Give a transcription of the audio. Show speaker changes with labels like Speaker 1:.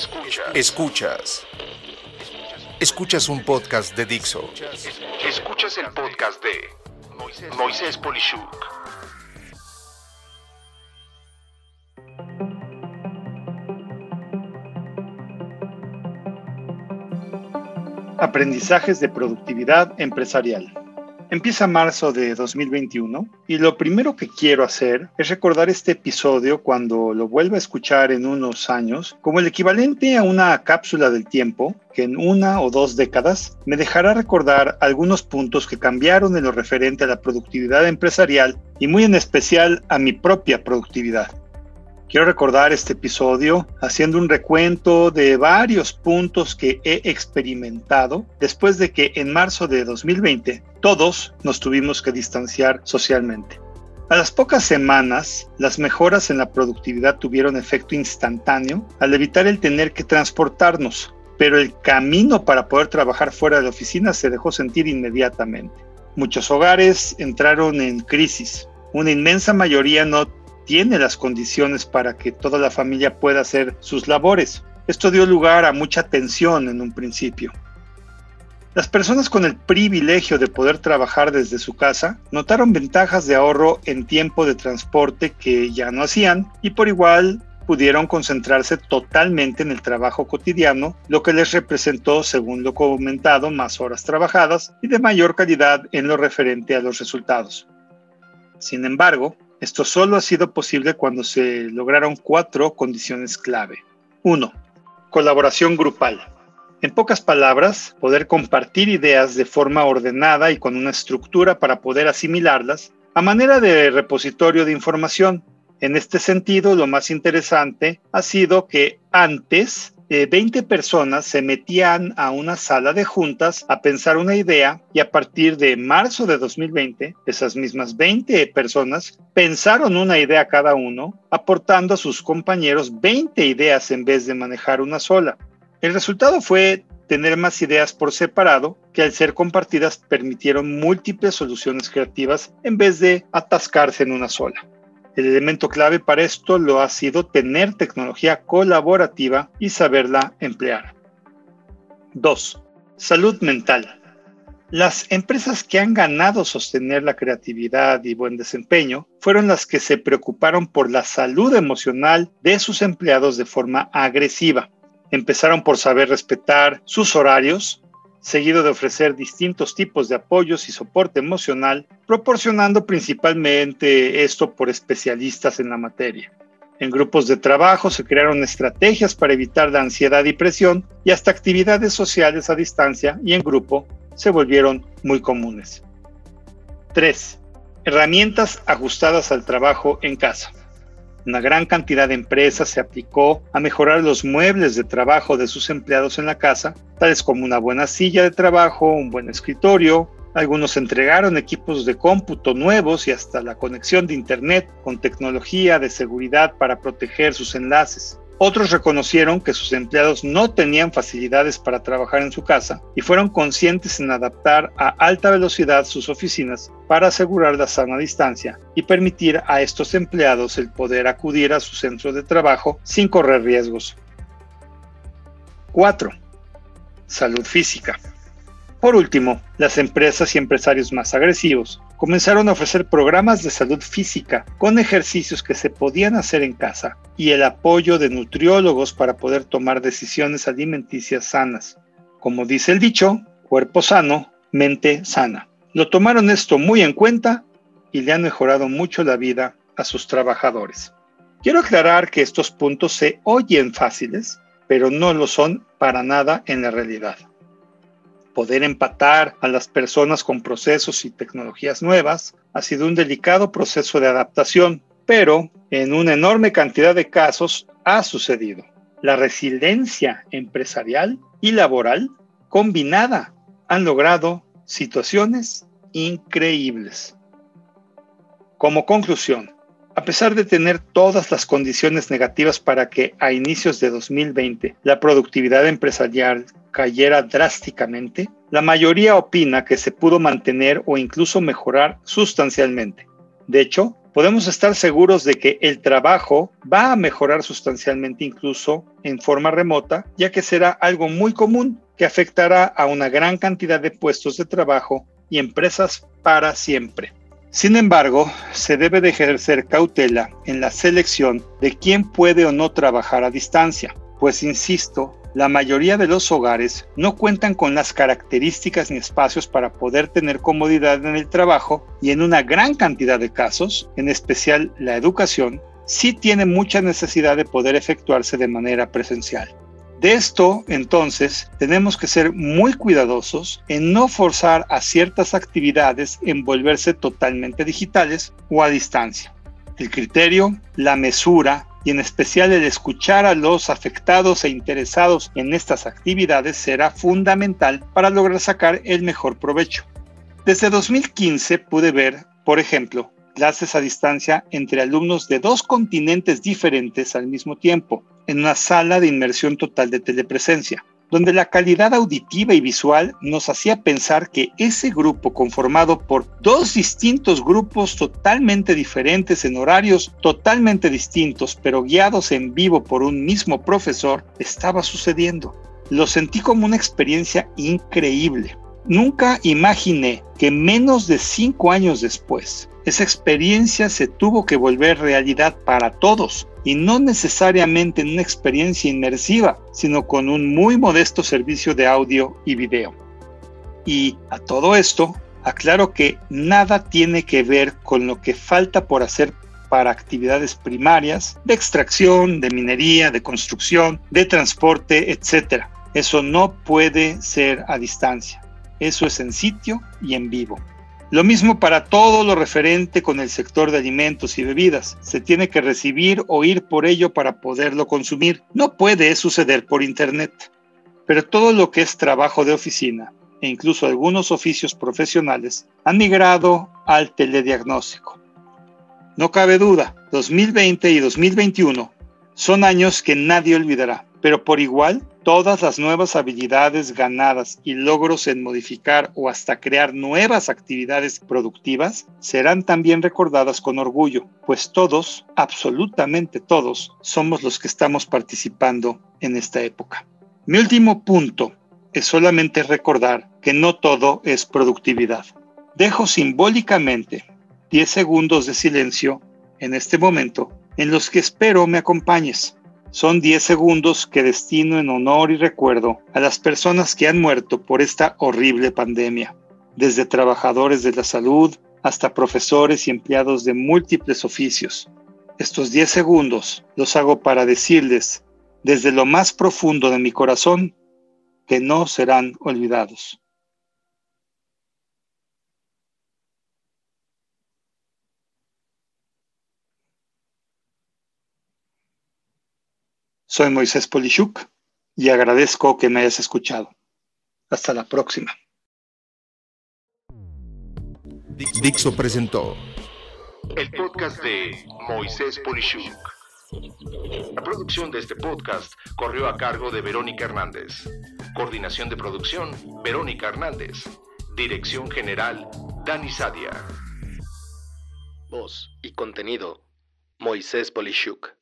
Speaker 1: Escuchas. Escuchas. Escuchas un podcast de Dixo. Escuchas el podcast de Moisés Polishuk.
Speaker 2: Aprendizajes de productividad empresarial. Empieza marzo de 2021 y lo primero que quiero hacer es recordar este episodio cuando lo vuelva a escuchar en unos años como el equivalente a una cápsula del tiempo que en una o dos décadas me dejará recordar algunos puntos que cambiaron en lo referente a la productividad empresarial y muy en especial a mi propia productividad. Quiero recordar este episodio haciendo un recuento de varios puntos que he experimentado después de que en marzo de 2020 todos nos tuvimos que distanciar socialmente. A las pocas semanas, las mejoras en la productividad tuvieron efecto instantáneo al evitar el tener que transportarnos, pero el camino para poder trabajar fuera de la oficina se dejó sentir inmediatamente. Muchos hogares entraron en crisis. Una inmensa mayoría no tiene las condiciones para que toda la familia pueda hacer sus labores. Esto dio lugar a mucha tensión en un principio. Las personas con el privilegio de poder trabajar desde su casa notaron ventajas de ahorro en tiempo de transporte que ya no hacían y por igual pudieron concentrarse totalmente en el trabajo cotidiano, lo que les representó, según lo comentado, más horas trabajadas y de mayor calidad en lo referente a los resultados. Sin embargo, esto solo ha sido posible cuando se lograron cuatro condiciones clave. 1. Colaboración grupal. En pocas palabras, poder compartir ideas de forma ordenada y con una estructura para poder asimilarlas a manera de repositorio de información. En este sentido, lo más interesante ha sido que antes 20 personas se metían a una sala de juntas a pensar una idea y a partir de marzo de 2020, esas mismas 20 personas pensaron una idea cada uno, aportando a sus compañeros 20 ideas en vez de manejar una sola. El resultado fue tener más ideas por separado que al ser compartidas permitieron múltiples soluciones creativas en vez de atascarse en una sola. El elemento clave para esto lo ha sido tener tecnología colaborativa y saberla emplear. 2. Salud mental. Las empresas que han ganado sostener la creatividad y buen desempeño fueron las que se preocuparon por la salud emocional de sus empleados de forma agresiva. Empezaron por saber respetar sus horarios, seguido de ofrecer distintos tipos de apoyos y soporte emocional, proporcionando principalmente esto por especialistas en la materia. En grupos de trabajo se crearon estrategias para evitar la ansiedad y presión y hasta actividades sociales a distancia y en grupo se volvieron muy comunes. 3. Herramientas ajustadas al trabajo en casa. Una gran cantidad de empresas se aplicó a mejorar los muebles de trabajo de sus empleados en la casa, tales como una buena silla de trabajo, un buen escritorio. Algunos entregaron equipos de cómputo nuevos y hasta la conexión de Internet con tecnología de seguridad para proteger sus enlaces. Otros reconocieron que sus empleados no tenían facilidades para trabajar en su casa y fueron conscientes en adaptar a alta velocidad sus oficinas para asegurar la sana distancia y permitir a estos empleados el poder acudir a su centro de trabajo sin correr riesgos. 4. Salud física. Por último, las empresas y empresarios más agresivos comenzaron a ofrecer programas de salud física con ejercicios que se podían hacer en casa y el apoyo de nutriólogos para poder tomar decisiones alimenticias sanas. Como dice el dicho, cuerpo sano, mente sana. Lo tomaron esto muy en cuenta y le han mejorado mucho la vida a sus trabajadores. Quiero aclarar que estos puntos se oyen fáciles, pero no lo son para nada en la realidad poder empatar a las personas con procesos y tecnologías nuevas ha sido un delicado proceso de adaptación, pero en una enorme cantidad de casos ha sucedido. La resiliencia empresarial y laboral combinada han logrado situaciones increíbles. Como conclusión, a pesar de tener todas las condiciones negativas para que a inicios de 2020 la productividad empresarial cayera drásticamente, la mayoría opina que se pudo mantener o incluso mejorar sustancialmente. De hecho, podemos estar seguros de que el trabajo va a mejorar sustancialmente incluso en forma remota, ya que será algo muy común que afectará a una gran cantidad de puestos de trabajo y empresas para siempre. Sin embargo, se debe de ejercer cautela en la selección de quién puede o no trabajar a distancia, pues insisto, la mayoría de los hogares no cuentan con las características ni espacios para poder tener comodidad en el trabajo y en una gran cantidad de casos, en especial la educación, sí tiene mucha necesidad de poder efectuarse de manera presencial. De esto, entonces, tenemos que ser muy cuidadosos en no forzar a ciertas actividades en volverse totalmente digitales o a distancia. El criterio, la mesura, y en especial el escuchar a los afectados e interesados en estas actividades será fundamental para lograr sacar el mejor provecho. Desde 2015 pude ver, por ejemplo, clases a distancia entre alumnos de dos continentes diferentes al mismo tiempo, en una sala de inmersión total de telepresencia donde la calidad auditiva y visual nos hacía pensar que ese grupo conformado por dos distintos grupos totalmente diferentes en horarios totalmente distintos, pero guiados en vivo por un mismo profesor, estaba sucediendo. Lo sentí como una experiencia increíble. Nunca imaginé que menos de cinco años después, esa experiencia se tuvo que volver realidad para todos y no necesariamente en una experiencia inmersiva, sino con un muy modesto servicio de audio y video. Y a todo esto, aclaro que nada tiene que ver con lo que falta por hacer para actividades primarias de extracción, de minería, de construcción, de transporte, etc. Eso no puede ser a distancia. Eso es en sitio y en vivo. Lo mismo para todo lo referente con el sector de alimentos y bebidas. Se tiene que recibir o ir por ello para poderlo consumir. No puede suceder por Internet. Pero todo lo que es trabajo de oficina e incluso algunos oficios profesionales han migrado al telediagnóstico. No cabe duda, 2020 y 2021 son años que nadie olvidará, pero por igual todas las nuevas habilidades ganadas y logros en modificar o hasta crear nuevas actividades productivas serán también recordadas con orgullo, pues todos, absolutamente todos, somos los que estamos participando en esta época. Mi último punto es solamente recordar que no todo es productividad. Dejo simbólicamente 10 segundos de silencio en este momento en los que espero me acompañes son 10 segundos que destino en honor y recuerdo a las personas que han muerto por esta horrible pandemia, desde trabajadores de la salud hasta profesores y empleados de múltiples oficios. Estos 10 segundos los hago para decirles desde lo más profundo de mi corazón que no serán olvidados. Soy Moisés Polishuk y agradezco que me hayas escuchado. Hasta la próxima.
Speaker 1: Dixo presentó el podcast de Moisés Polishuk. La producción de este podcast corrió a cargo de Verónica Hernández. Coordinación de producción, Verónica Hernández. Dirección General, Dani Sadia.
Speaker 3: Voz y contenido, Moisés Polishuk.